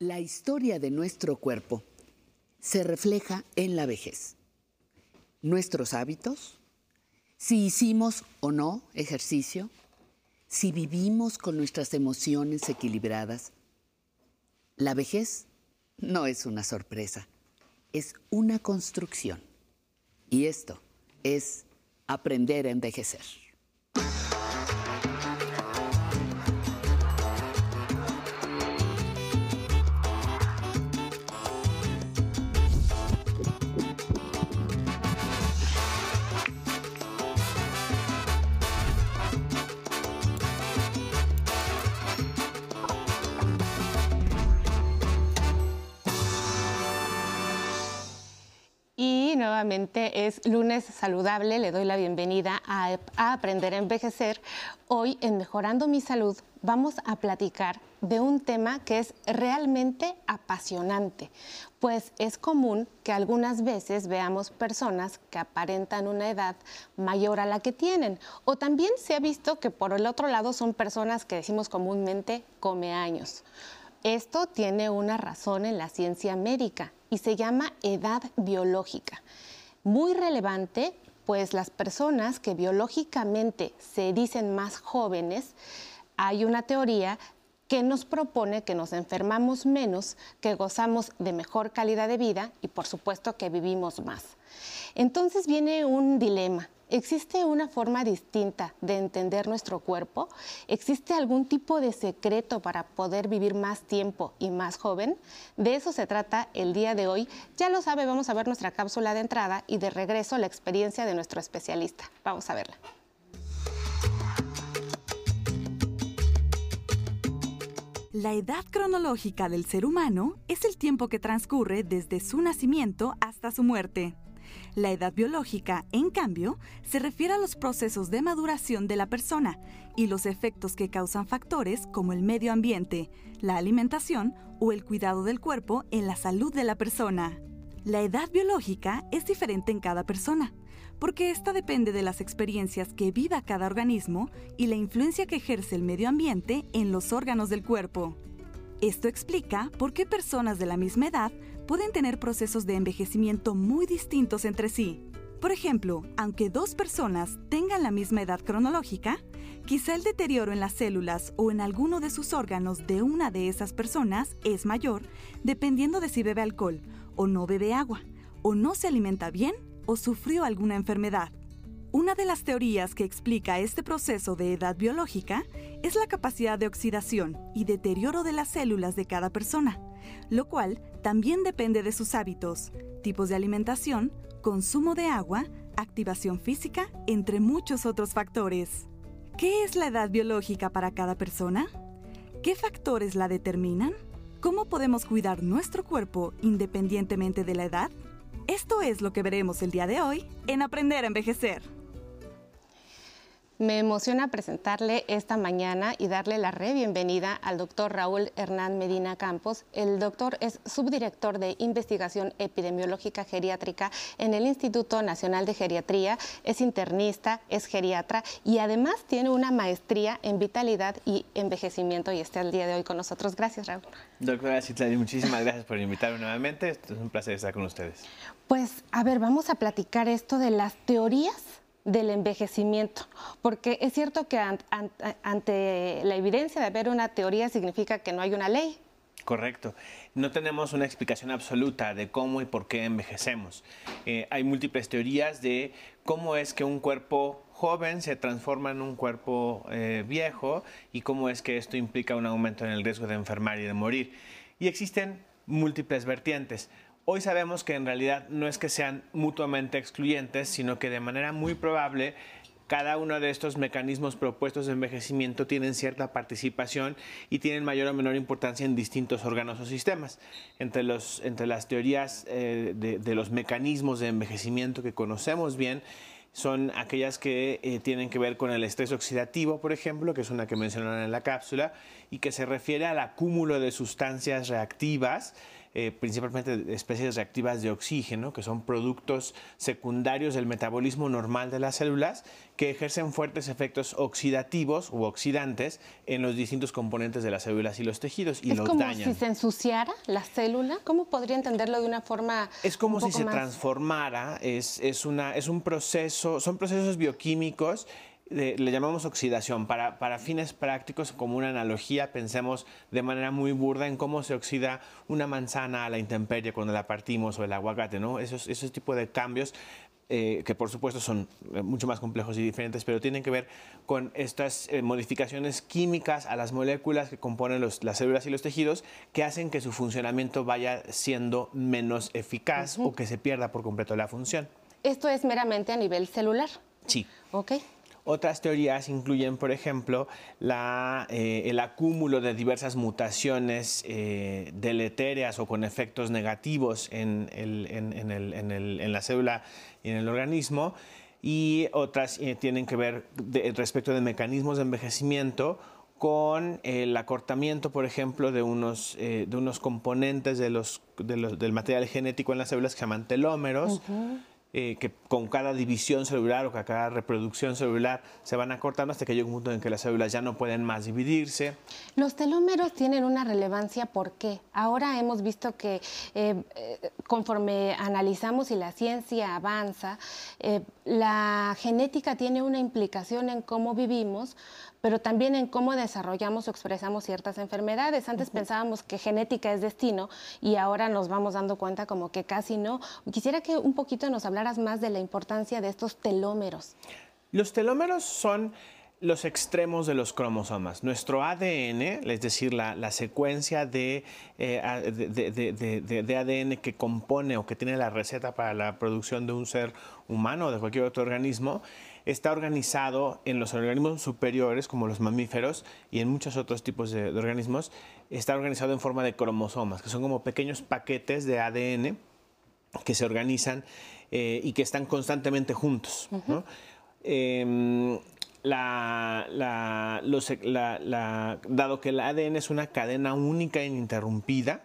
La historia de nuestro cuerpo se refleja en la vejez. Nuestros hábitos, si hicimos o no ejercicio, si vivimos con nuestras emociones equilibradas. La vejez no es una sorpresa, es una construcción. Y esto es aprender a envejecer. Nuevamente es lunes saludable, le doy la bienvenida a, Aprender a Envejecer. Hoy en Mejorando mi Salud vamos a platicar de un tema que es realmente apasionante, pues es común que algunas veces veamos personas que aparentan una edad mayor a la que tienen, o también se ha visto que por el otro lado son personas que decimos comúnmente come años. Esto tiene una razón en la ciencia médica y se llama edad biológica. Muy relevante, pues las personas que biológicamente se dicen más jóvenes, hay una teoría que nos propone que nos enfermamos menos, que gozamos de mejor calidad de vida y por supuesto que vivimos más. Entonces viene un dilema. ¿Existe una forma distinta de entender nuestro cuerpo? ¿Existe algún tipo de secreto para poder vivir más tiempo y más joven? De eso se trata el día de hoy. Ya lo sabe, vamos a ver nuestra cápsula de entrada y de regreso la experiencia de nuestro especialista. Vamos a verla. La edad cronológica del ser humano es el tiempo que transcurre desde su nacimiento hasta su muerte. La edad biológica, en cambio, se refiere a los procesos de maduración de la persona y los efectos que causan factores como el medio ambiente, la alimentación o el cuidado del cuerpo en la salud de la persona. La edad biológica es diferente en cada persona, porque esta depende de las experiencias que viva cada organismo y la influencia que ejerce el medio ambiente en los órganos del cuerpo. Esto explica por qué personas de la misma edad pueden tener procesos de envejecimiento muy distintos entre sí. Por ejemplo, aunque dos personas tengan la misma edad cronológica, quizá el deterioro en las células o en alguno de sus órganos de una de esas personas es mayor, dependiendo de si bebe alcohol o no bebe agua, o no se alimenta bien o sufrió alguna enfermedad. Una de las teorías que explica este proceso de edad biológica es la capacidad de oxidación y deterioro de las células de cada persona, lo cual también depende de sus hábitos, tipos de alimentación, consumo de agua, activación física, entre muchos otros factores. ¿Qué es la edad biológica para cada persona? ¿Qué factores la determinan? ¿Cómo podemos cuidar nuestro cuerpo independientemente de la edad? Esto es lo que veremos el día de hoy en Aprender a Envejecer. Me emociona presentarle esta mañana y darle la re bienvenida al doctor Raúl Hernán Medina Campos. El doctor es subdirector de investigación epidemiológica geriátrica en el Instituto Nacional de Geriatría, es internista, es geriatra y además tiene una maestría en vitalidad y envejecimiento y está el día de hoy con nosotros. Gracias, Raúl. Doctora Citlali, muchísimas gracias por invitarme nuevamente. Es un placer estar con ustedes. Pues, a ver, vamos a platicar esto de las teorías del envejecimiento, porque es cierto que ante la evidencia de haber una teoría significa que no hay una ley. Correcto. No tenemos una explicación absoluta de cómo y por qué envejecemos. Eh, hay múltiples teorías de cómo es que un cuerpo joven se transforma en un cuerpo eh, viejo y cómo es que esto implica un aumento en el riesgo de enfermar y de morir. Y existen múltiples vertientes. Hoy sabemos que en realidad no es que sean mutuamente excluyentes, sino que de manera muy probable cada uno de estos mecanismos propuestos de envejecimiento tienen cierta participación y tienen mayor o menor importancia en distintos órganos o sistemas. Entre, los, entre las teorías eh, de, los mecanismos de envejecimiento que conocemos bien, son aquellas que eh, tienen que ver con el estrés oxidativo, por ejemplo, que es una que mencionaron en la cápsula, y que se refiere al acúmulo de sustancias reactivas eh, principalmente especies reactivas de oxígeno, que son productos secundarios del metabolismo normal de las células, que ejercen fuertes efectos oxidativos u oxidantes en los distintos componentes de las células y los tejidos y es los como dañan. si se ensuciara la célula. ¿Cómo podría entenderlo de una forma? Es como un si se más- transformara, es, es, una, es un proceso, son procesos bioquímicos, de- le llamamos oxidación. Para, para fines prácticos, como una analogía, pensemos de manera muy burda en cómo se oxida una manzana a la intemperie cuando la partimos o el aguacate, ¿no? Esos, esos tipos de cambios eh, que por supuesto son eh, mucho más complejos y diferentes, pero tienen que ver con estas eh, modificaciones químicas a las moléculas que componen los- las células y los tejidos que hacen que su funcionamiento vaya siendo menos eficaz o que se pierda por completo la función. Esto es meramente a nivel celular. Sí. ¿Ok? Otras teorías incluyen, por ejemplo, eh, el acúmulo de diversas mutaciones eh, deletéreas o con efectos negativos en, la célula y en el organismo. Y otras eh, tienen que ver respecto de mecanismos de envejecimiento con el acortamiento, por ejemplo, de unos, eh, componentes del material genético en las células que se llaman telómeros eh, que con cada división celular o con cada reproducción celular se van acortando hasta que llega un punto en que las células ya no pueden más dividirse. Los telómeros tienen una relevancia, ¿por qué? Ahora hemos visto que eh, conforme analizamos y la ciencia avanza, eh, la genética tiene una implicación en cómo vivimos, pero también en cómo desarrollamos o expresamos ciertas enfermedades. Antes pensábamos que genética es destino y ahora nos vamos dando cuenta como que casi no. Quisiera que un poquito nos hablaras más de la importancia de estos telómeros. Los telómeros son los extremos de los cromosomas. Nuestro ADN, es decir, la, la secuencia de, eh, de- de ADN que compone o que tiene la receta para la producción de un ser humano o de cualquier otro organismo, está organizado en los organismos superiores, como los mamíferos, y en muchos otros tipos de, de organismos, está organizado en forma de cromosomas, que son como pequeños paquetes de ADN que se organizan eh, y que están constantemente juntos. ¿no? Em, la- la- los- la- dado que el ADN es una cadena única e ininterrumpida,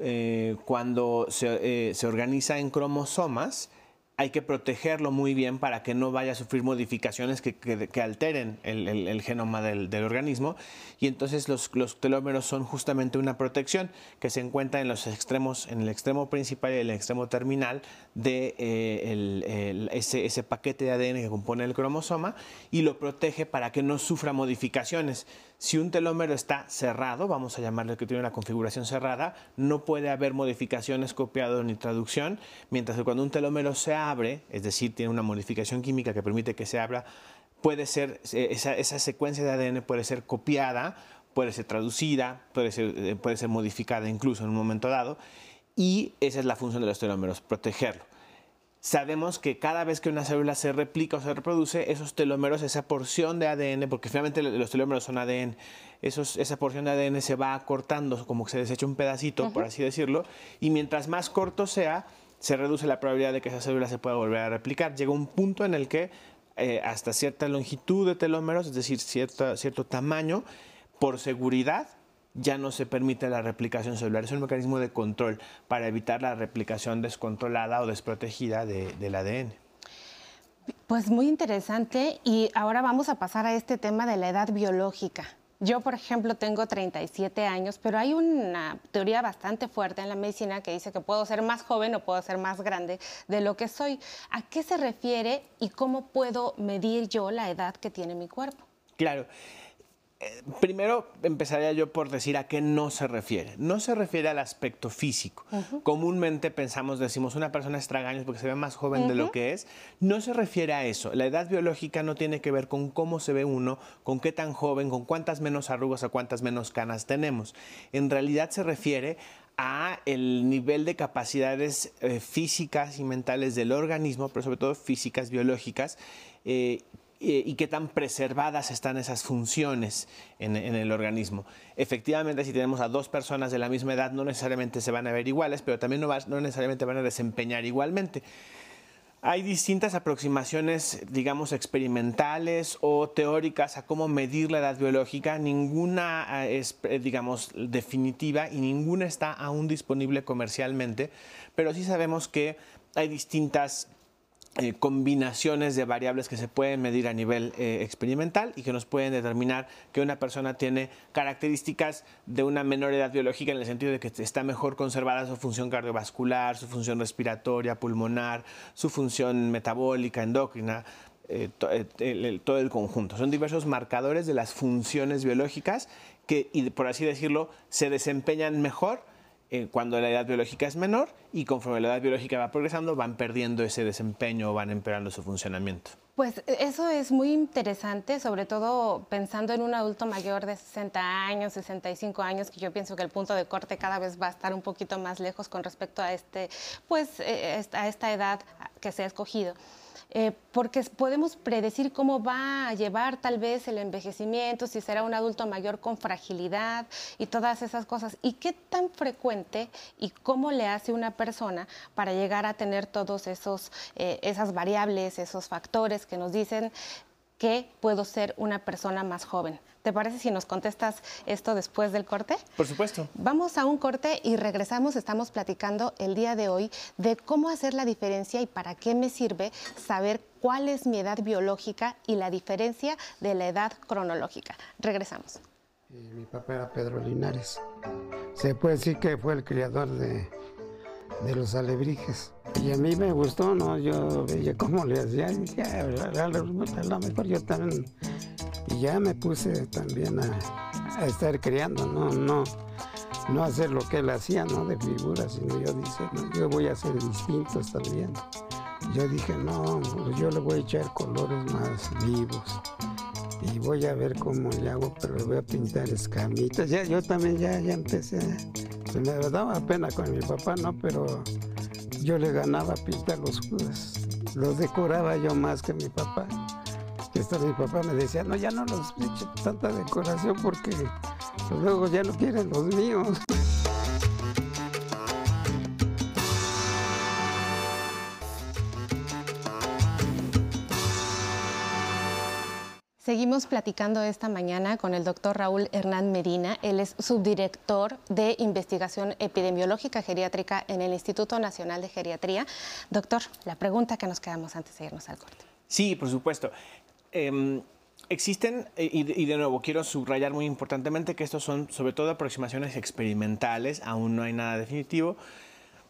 eh, cuando se, eh, se organiza en cromosomas, hay que protegerlo muy bien para que no vaya a sufrir modificaciones que, alteren el, genoma del, organismo. Y entonces los, telómeros son justamente una protección que se encuentra en los extremos, en el extremo principal y el extremo terminal de eh, ese, ese paquete de ADN que compone el cromosoma y lo protege para que no sufra modificaciones. Si un telómero está cerrado, vamos a llamarle que tiene una configuración cerrada, no puede haber modificaciones, copiado ni traducción, mientras que cuando un telómero se abre, es decir, tiene una modificación química que permite que se abra, puede ser, eh, esa, secuencia de ADN puede ser copiada, puede ser traducida, puede ser, eh, puede ser modificada incluso en un momento dado, y esa es la función de los telómeros, protegerlo. Sabemos que cada vez que una célula se replica o se reproduce, esos telómeros, esa porción de ADN, porque finalmente los telómeros son ADN, esos, esa porción de ADN se va acortando, como que se desecha un pedacito, por así decirlo, y mientras más corto sea, se reduce la probabilidad de que esa célula se pueda volver a replicar. Llega un punto en el que eh, hasta cierta longitud de telómeros, es decir, cierta, cierto tamaño, por seguridad, ya no se permite la replicación celular. Es un mecanismo de control para evitar la replicación descontrolada o desprotegida de- del ADN. Pues muy interesante y ahora vamos a pasar a este tema de la edad biológica. Yo, por ejemplo, tengo 37 años, pero hay una teoría bastante fuerte en la medicina que dice que puedo ser más joven o puedo ser más grande de lo que soy. ¿A qué se refiere y cómo puedo medir yo la edad que tiene mi cuerpo? Claro. Eh, Primero empezaría yo por decir a qué no se refiere. No se refiere al aspecto físico. Comúnmente pensamos, decimos, una persona es tragaños porque se ve más joven de lo que es. No se refiere a eso. La edad biológica no tiene que ver con cómo se ve uno, con qué tan joven, con cuántas menos arrugas o cuántas menos canas tenemos. En realidad se refiere a el nivel de capacidades eh, físicas y mentales del organismo, pero sobre todo físicas, biológicas, eh, eh, y qué tan preservadas están esas funciones en, el organismo. Efectivamente, si tenemos a dos personas de la misma edad, no necesariamente se van a ver iguales, pero también no, no necesariamente van a desempeñar igualmente. Hay distintas aproximaciones, digamos, experimentales o teóricas a cómo medir la edad biológica. Ninguna eh, es, eh, digamos, definitiva y ninguna está aún disponible comercialmente, pero sí sabemos que hay distintas eh, combinaciones de variables que se pueden medir a nivel eh, experimental y que nos pueden determinar que una persona tiene características de una menor edad biológica en el sentido de que está mejor conservada su función cardiovascular, su función respiratoria, pulmonar, su función metabólica, endocrina. Eh, todo el conjunto. Son diversos marcadores de las funciones biológicas que, por así decirlo, se desempeñan mejor cuando la edad biológica es menor y conforme la edad biológica va progresando van perdiendo ese desempeño o van empeorando su funcionamiento. Pues e, eso es muy interesante, sobre todo pensando en un adulto mayor de 60 años, 65 años, que yo pienso que el punto de corte cada vez va a estar un poquito más lejos con respecto a este, pues, eh, a esta edad que se ha escogido. Eh, porque podemos predecir cómo va a llevar tal vez el envejecimiento, si será un adulto mayor con fragilidad y todas esas cosas. ¿Y qué tan frecuente y cómo le hace una persona para llegar a tener todos esos eh, esas variables, esos factores que nos dicen que puedo ser una persona más joven. ¿Te parece si nos contestas esto después del corte? Por supuesto. Vamos a un corte y regresamos. Estamos platicando el día de hoy de cómo hacer la diferencia y para qué me sirve saber cuál es mi edad biológica y la diferencia de la edad cronológica. Regresamos. mi papá era Pedro Linares. Se puede decir que fue el criador de, de los alebrijes. Y a mí me gustó, ¿no? Yo veía cómo le hacía y dije, a lo mejor yo también. Y ya me puse también a, estar creando, ¿no? No no hacer lo que él hacía, ¿no? De figuras, sino yo dije, yo voy a hacer distintos también. Yo dije, no, yo le voy a echar colores más vivos y voy a ver cómo le hago, pero le voy a pintar escamitas. Ya, yo también ya, ya empecé, se me daba pena con mi papá, ¿no? Pero yo le ganaba pintar los judas. Los decoraba yo más que mi papá. Esto mi papá me decía, no, ya no los eche tanta decoración porque luego ya no quieren los míos. Seguimos platicando esta mañana con el doctor Raúl Hernán Medina. Él es subdirector de investigación epidemiológica geriátrica en el Instituto Nacional de Geriatría. Doctor, la pregunta que nos quedamos antes de irnos al corte. Sí, por supuesto. Em, existen, eh, y de nuevo quiero subrayar muy importantemente que estos son sobre todo aproximaciones experimentales, aún no hay nada definitivo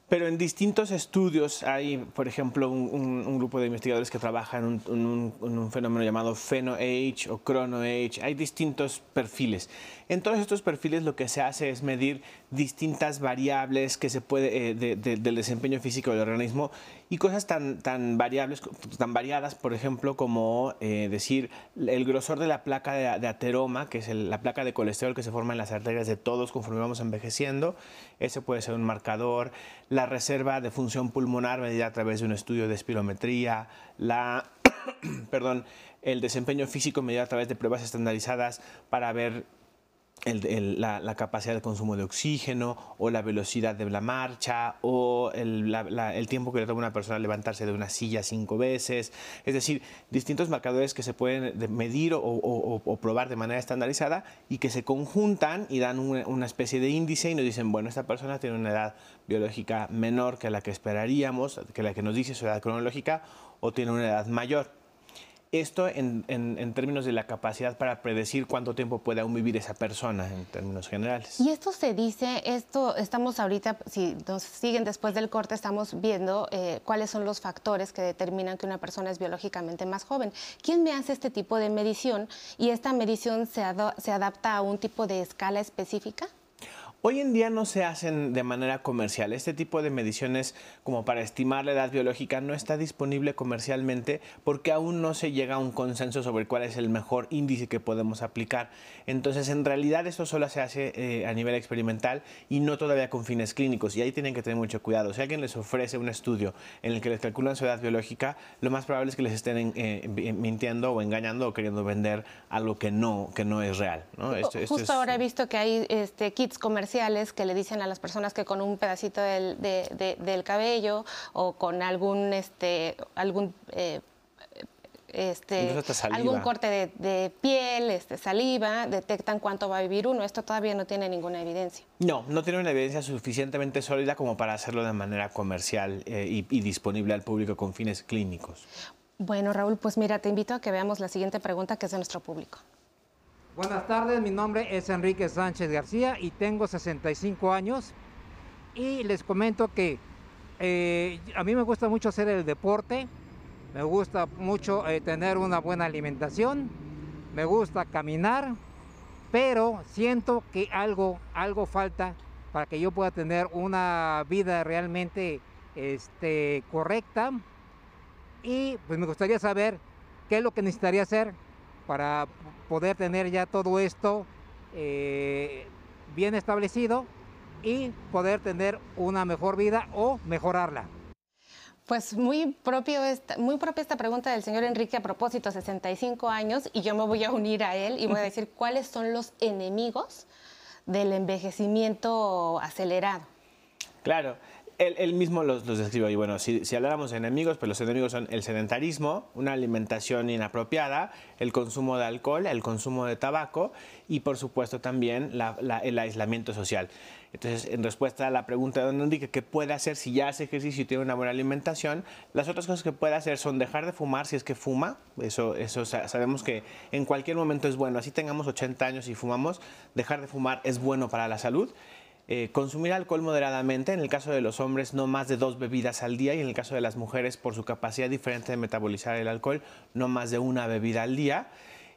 pero en distintos estudios hay, por ejemplo, un, grupo de investigadores que trabajan en un, fenómeno llamado Pheno-Age o Chrono-Age. Hay distintos perfiles. En todos estos perfiles lo que se hace es medir distintas variables que se puede, eh, del desempeño físico del organismo y cosas tan, tan variables, tan variadas, por ejemplo, como eh, decir el grosor de la placa de, ateroma, que es la placa de colesterol que se forma en las arterias de todos conforme vamos envejeciendo. Ese puede ser un marcador. La reserva de función pulmonar medida a través de un estudio de espirometría. La, perdón, el desempeño físico medido a través de pruebas estandarizadas para ver la, capacidad de consumo de oxígeno o la velocidad de la marcha o el, tiempo que le toma una persona levantarse de una silla cinco veces. Es decir, distintos marcadores que se pueden medir o, probar de manera estandarizada y que se conjuntan y dan una, especie de índice y nos dicen, bueno, esta persona tiene una edad biológica menor que la que esperaríamos, que la que nos dice su edad cronológica, o tiene una edad mayor. Esto en, términos de la capacidad para predecir cuánto tiempo puede aún vivir esa persona en términos generales. Y esto se dice, esto estamos ahorita, si nos siguen después del corte, estamos viendo eh, cuáles son los factores que determinan que una persona es biológicamente más joven. ¿Quién me hace este tipo de medición y esta medición se, se adapta a un tipo de escala específica? Hoy en día no se hacen de manera comercial. Este tipo de mediciones como para estimar la edad biológica no está disponible comercialmente porque aún no se llega a un consenso sobre cuál es el mejor índice que podemos aplicar. Entonces, en realidad esto solo se hace eh, a nivel experimental y no todavía con fines clínicos. Y ahí tienen que tener mucho cuidado. Si alguien les ofrece un estudio en el que les calculan su edad biológica, lo más probable es que les estén eh, mintiendo o engañando o queriendo vender algo que no, que no es real. Justo ahora he visto que hay este, kits comerciales comerciales que le dicen a las personas que con un pedacito del, del cabello o con algún, este, algún eh, este, algún corte de, piel, este, saliva, detectan cuánto va a vivir uno. Esto todavía no tiene ninguna evidencia. No, no tiene una evidencia suficientemente sólida como para hacerlo de manera comercial eh, y, y disponible al público con fines clínicos. Bueno, Raúl, pues mira, te invito a que veamos la siguiente pregunta que es de nuestro público. Buenas tardes, mi nombre es Enrique Sánchez García y tengo 65 años y les comento que eh, a mí me gusta mucho hacer el deporte, me gusta mucho eh, tener una buena alimentación, me gusta caminar, pero siento que algo, algo falta para que yo pueda tener una vida realmente este, correcta. Y pues me gustaría saber qué es lo que necesitaría hacer para poder tener ya todo esto eh, bien establecido y poder tener una mejor vida o mejorarla. Pues muy, propio esta, muy propia esta pregunta del señor Enrique a propósito, 65 años, y yo me voy a unir a él y voy a decir cuáles son los enemigos del envejecimiento acelerado. Claro, él, mismo los, los, describe. Y bueno, si, habláramos de enemigos, pues los enemigos son el sedentarismo, una alimentación inapropiada, el consumo de alcohol, el consumo de tabaco y por supuesto también el aislamiento social. Entonces, en respuesta a la pregunta de don Enrique, ¿qué puede hacer si ya hace ejercicio y tiene una buena alimentación? Las otras cosas que puede hacer son dejar de fumar si es que fuma. Eso, eso sabemos que en cualquier momento es bueno. Así tengamos 80 años y fumamos, dejar de fumar es bueno para la salud. Eh, consumir alcohol moderadamente, en el caso de los hombres no más de dos bebidas al día y en el caso de las mujeres por su capacidad diferente de metabolizar el alcohol no más de una bebida al día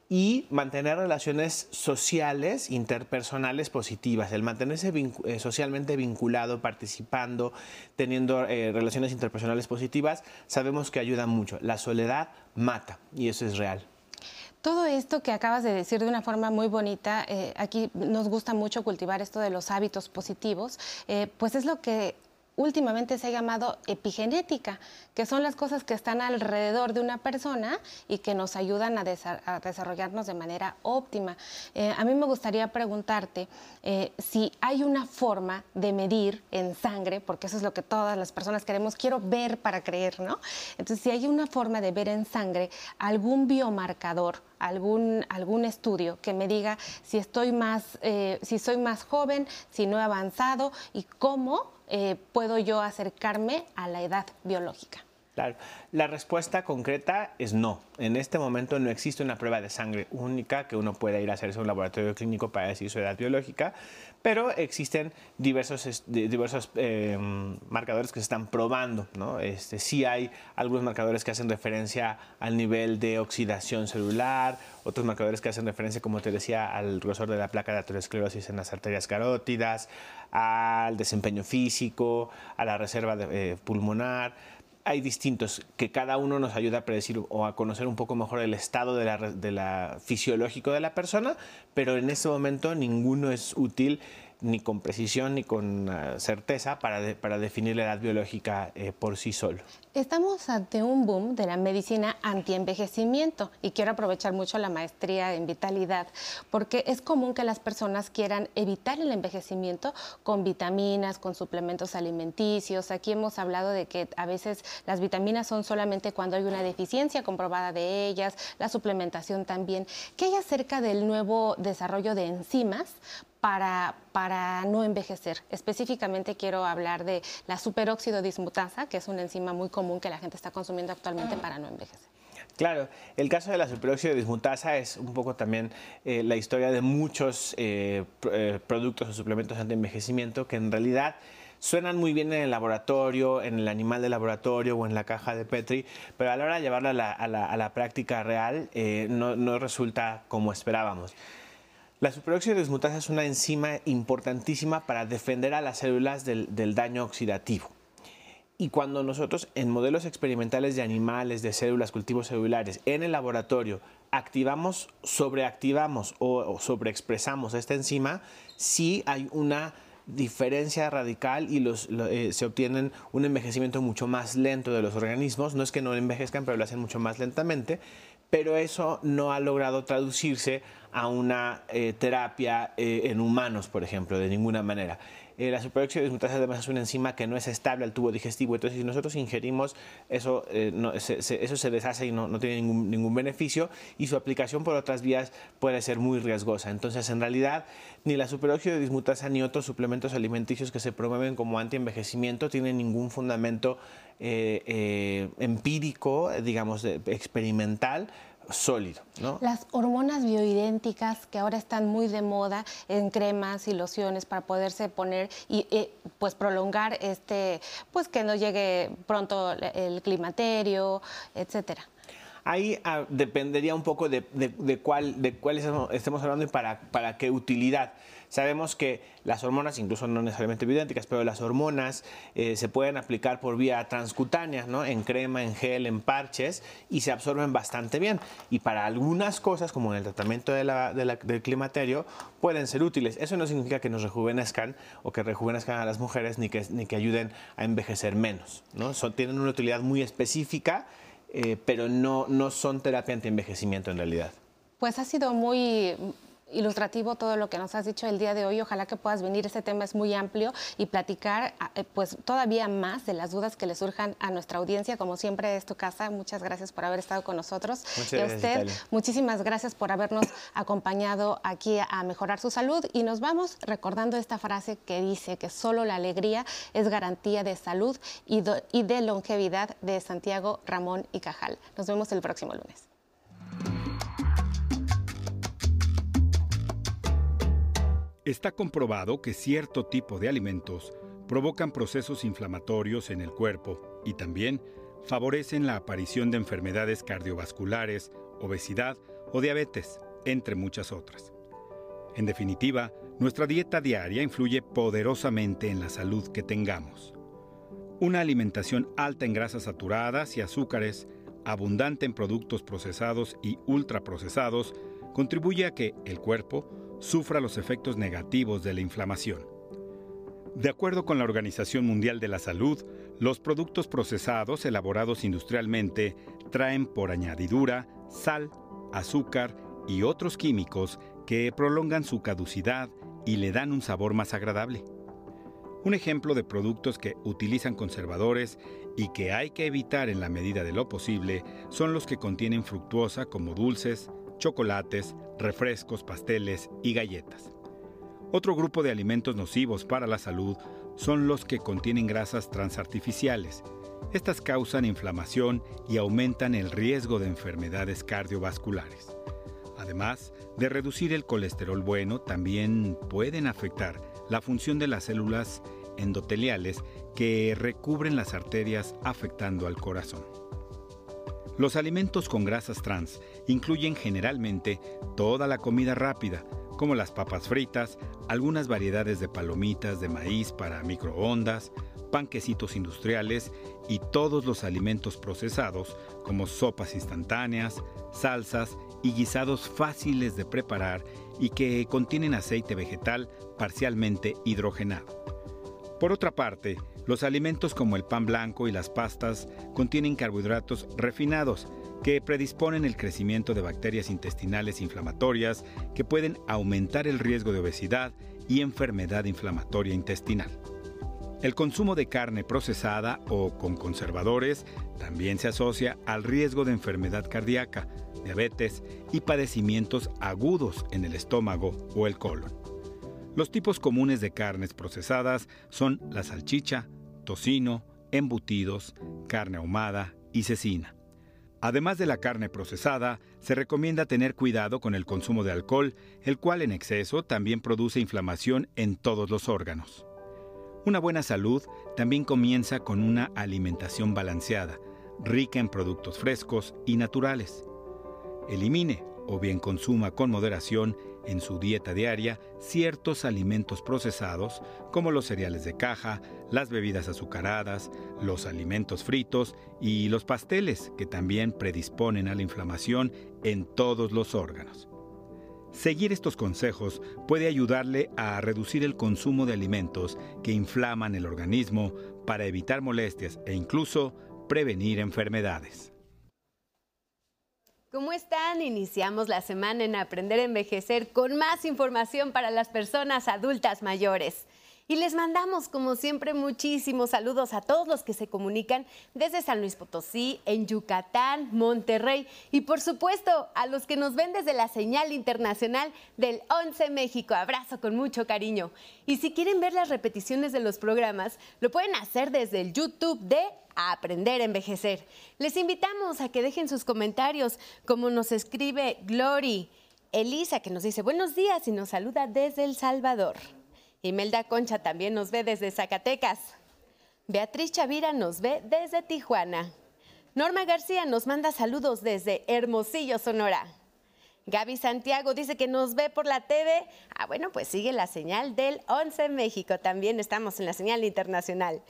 y mantener relaciones sociales, interpersonales positivas, el mantenerse eh, socialmente vinculado, participando, teniendo eh, relaciones interpersonales positivas, sabemos que ayuda mucho. La soledad mata y eso es real. Todo esto que acabas de decir de una forma muy bonita, eh, aquí nos gusta mucho cultivar esto de los hábitos positivos, pues es lo que últimamente se ha llamado epigenética, que son las cosas que están alrededor de una persona y que nos ayudan a, desarrollarnos de manera óptima. Eh, a mí me gustaría preguntarte eh, si hay una forma de medir en sangre, porque eso es lo que todas las personas queremos, quiero ver para creer, ¿no? Entonces, si hay una forma de ver en sangre algún biomarcador, algún, algún estudio que me diga si estoy más, eh, si soy más joven, si no he avanzado y cómo eh, puedo yo acercarme a la edad biológica? Claro, la respuesta concreta es no. En este momento no existe una prueba de sangre única que uno pueda ir a hacerse un laboratorio clínico para decir su edad biológica, pero existen diversos, diversos em, marcadores que se están probando. ¿no? Este, sí hay algunos marcadores que hacen referencia al nivel de oxidación celular, otros marcadores que hacen referencia, como te decía, al grosor de la placa de aterosclerosis en las arterias carótidas, al desempeño físico, a la reserva eh, pulmonar. Hay distintos que cada uno nos ayuda a predecir o a conocer un poco mejor el estado de la, de la fisiológico de la persona, pero en este momento ninguno es útil ni con precisión ni con ah, certeza para, para definir la edad biológica eh, por sí solo. Estamos ante un boom de la medicina antienvejecimiento y quiero aprovechar mucho la maestría en vitalidad porque es común que las personas quieran evitar el envejecimiento con vitaminas, con suplementos alimenticios. Aquí hemos hablado de que a veces las vitaminas son solamente cuando hay una deficiencia comprobada de ellas, la suplementación también. ¿Qué hay acerca del nuevo desarrollo de enzimas para, para no envejecer. Específicamente quiero hablar de la superóxido dismutasa, que es una enzima muy común que la gente está consumiendo actualmente para no envejecer. Claro, el caso de la superóxido dismutasa es un poco también eh, la historia de muchos eh, eh, productos o suplementos anti-envejecimiento que en realidad suenan muy bien en el laboratorio, en el animal de laboratorio o en la caja de Petri, pero a la hora de llevarla a la, práctica real no, no resulta como esperábamos. La superóxido dismutasa es una enzima importantísima para defender a las células del, daño oxidativo. Y cuando nosotros en modelos experimentales de animales, de células, cultivos celulares, en el laboratorio, activamos, sobreactivamos o, sobreexpresamos esta enzima, sí hay una diferencia radical y eh, se obtienen un envejecimiento mucho más lento de los organismos. No es que no envejezcan, pero lo hacen mucho más lentamente pero eso no ha logrado traducirse a una eh, terapia eh, en humanos, por ejemplo, de ninguna manera. Eh, la superóxido dismutasa además es una enzima que no es estable al tubo digestivo, entonces si nosotros ingerimos eso, se, eso se deshace y no, no tiene ningún, ningún, beneficio y su aplicación por otras vías puede ser muy riesgosa. Entonces, en realidad, ni la superóxido dismutasa ni otros suplementos alimenticios que se promueven como antienvejecimiento tienen ningún fundamento empírico, digamos, experimental sólido. ¿no? Las hormonas bioidénticas que ahora están muy de moda en cremas y lociones para poderse poner y eh, pues prolongar este, pues que no llegue pronto el climaterio, etcétera. Ahí ah, dependería un poco de, cuál, de cuál estemos hablando y para, para qué utilidad. Sabemos que las hormonas, incluso no necesariamente evidentes, pero las hormonas eh, se pueden aplicar por vía transcutánea, ¿no? en crema, en gel, en parches, y se absorben bastante bien. Y para algunas cosas, como en el tratamiento de la, del climaterio, pueden ser útiles. Eso no significa que nos rejuvenezcan o que rejuvenezcan a las mujeres, ni que, ni que ayuden a envejecer menos. ¿no? Tienen una utilidad muy específica, eh, pero no, no son terapia anti-envejecimiento en realidad. Pues ha sido muy ilustrativo todo lo que nos has dicho el día de hoy. Ojalá que puedas venir. Este tema es muy amplio y platicar ah, eh, pues todavía más de las dudas que le surjan a nuestra audiencia. Como siempre es tu casa. Muchas gracias por haber estado con nosotros. Muchas y a usted, muchísimas gracias por habernos acompañado aquí a mejorar su salud. Y nos vamos recordando esta frase que dice que solo la alegría es garantía de salud y de longevidad de Santiago Ramón y Cajal. Nos vemos el próximo lunes. Está comprobado que cierto tipo de alimentos provocan procesos inflamatorios en el cuerpo y también favorecen la aparición de enfermedades cardiovasculares, obesidad o diabetes, entre muchas otras. En definitiva, nuestra dieta diaria influye poderosamente en la salud que tengamos. Una alimentación alta en grasas saturadas y azúcares, abundante en productos procesados y ultraprocesados, contribuye a que el cuerpo sufra los efectos negativos de la inflamación. De acuerdo con la Organización Mundial de la Salud, los productos procesados elaborados industrialmente traen por añadidura sal, azúcar y otros químicos que prolongan su caducidad y le dan un sabor más agradable. Un ejemplo de productos que utilizan conservadores y que hay que evitar en la medida de lo posible son los que contienen fructuosa como dulces, chocolates, refrescos, pasteles y galletas. Otro grupo de alimentos nocivos para la salud son los que contienen grasas transartificiales. Estas causan inflamación y aumentan el riesgo de enfermedades cardiovasculares. Además de reducir el colesterol bueno, también pueden afectar la función de las células endoteliales que recubren las arterias afectando al corazón. Los alimentos con grasas trans incluyen generalmente toda la comida rápida, como las papas fritas, algunas variedades de palomitas de maíz para microondas, panquecitos industriales y todos los alimentos procesados como sopas instantáneas, salsas y guisados fáciles de preparar y que contienen aceite vegetal parcialmente hidrogenado. Por otra parte, los alimentos como el pan blanco y las pastas contienen carbohidratos refinados que predisponen el crecimiento de bacterias intestinales inflamatorias que pueden aumentar el riesgo de obesidad y enfermedad inflamatoria intestinal. El consumo de carne procesada o con conservadores también se asocia al riesgo de enfermedad cardíaca, diabetes y padecimientos agudos en el estómago o el colon. Los tipos comunes de carnes procesadas son la salchicha, tocino, embutidos, carne ahumada y cecina. Además de la carne procesada, se recomienda tener cuidado con el consumo de alcohol, el cual en exceso también produce inflamación en todos los órganos. Una buena salud también comienza con una alimentación balanceada, rica en productos frescos y naturales. Elimine o bien consuma con moderación en su dieta diaria ciertos alimentos procesados como los cereales de caja, las bebidas azucaradas, los alimentos fritos y los pasteles que también predisponen a la inflamación en todos los órganos. Seguir estos consejos puede ayudarle a reducir el consumo de alimentos que inflaman el organismo para evitar molestias e incluso prevenir enfermedades. ¿Cómo están? Iniciamos la semana en Aprender a Envejecer con más información para las personas adultas mayores. Y les mandamos, como siempre, muchísimos saludos a todos los que se comunican desde San Luis Potosí, en Yucatán, Monterrey y, por supuesto, a los que nos ven desde la señal internacional del 11 México. Abrazo con mucho cariño. Y si quieren ver las repeticiones de los programas, lo pueden hacer desde el YouTube de aprender a envejecer. Les invitamos a que dejen sus comentarios, como nos escribe Glory. Elisa, que nos dice buenos días y nos saluda desde El Salvador. Imelda Concha también nos ve desde Zacatecas. Beatriz Chavira nos ve desde Tijuana. Norma García nos manda saludos desde Hermosillo, Sonora. Gaby Santiago dice que nos ve por la TV. Ah, bueno, pues sigue la señal del 11 México. También estamos en la señal internacional.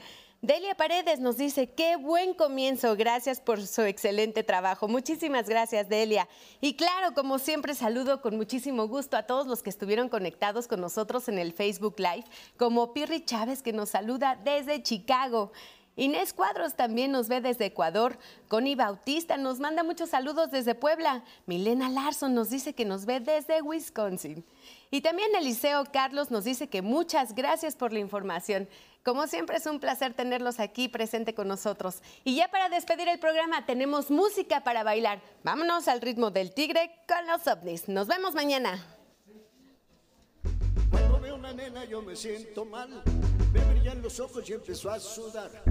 Delia Paredes nos dice, qué buen comienzo, gracias por su excelente trabajo. Muchísimas gracias, Delia. Y claro, como siempre, saludo con muchísimo gusto a todos los que estuvieron conectados con nosotros en el Facebook Live, como Pirri Chávez, que nos saluda desde Chicago. Inés Cuadros también nos ve desde Ecuador. Connie Bautista nos manda muchos saludos desde Puebla. Milena Larson nos dice que nos ve desde Wisconsin. Y también Eliseo Carlos nos dice que muchas gracias por la información. Como siempre es un placer tenerlos aquí presente con nosotros. Y ya para despedir el programa tenemos música para bailar. Vámonos al ritmo del tigre con los ovnis. Nos vemos mañana. Cuando veo una nena yo me siento mal, me brillan los ojos y empiezo a sudar.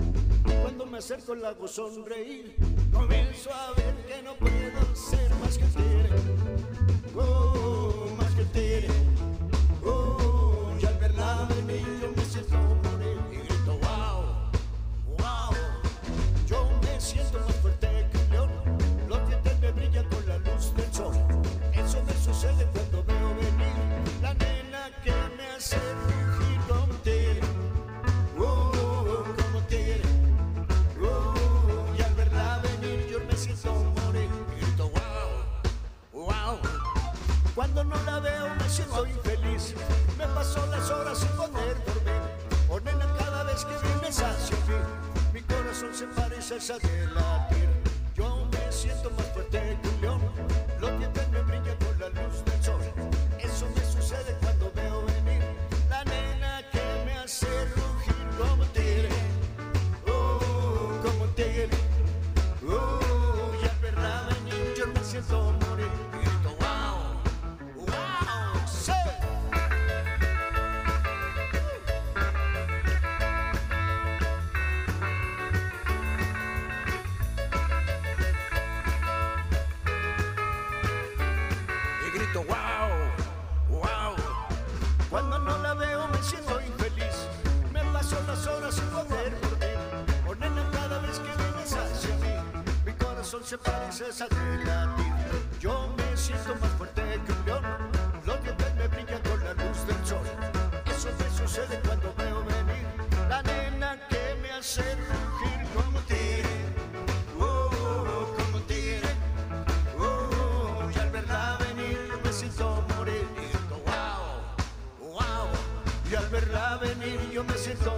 Cuando me acerco la hago sonreír, comienzo a ver que no puedo ser más que tigre. Oh, más que tigre. Se parece a esa de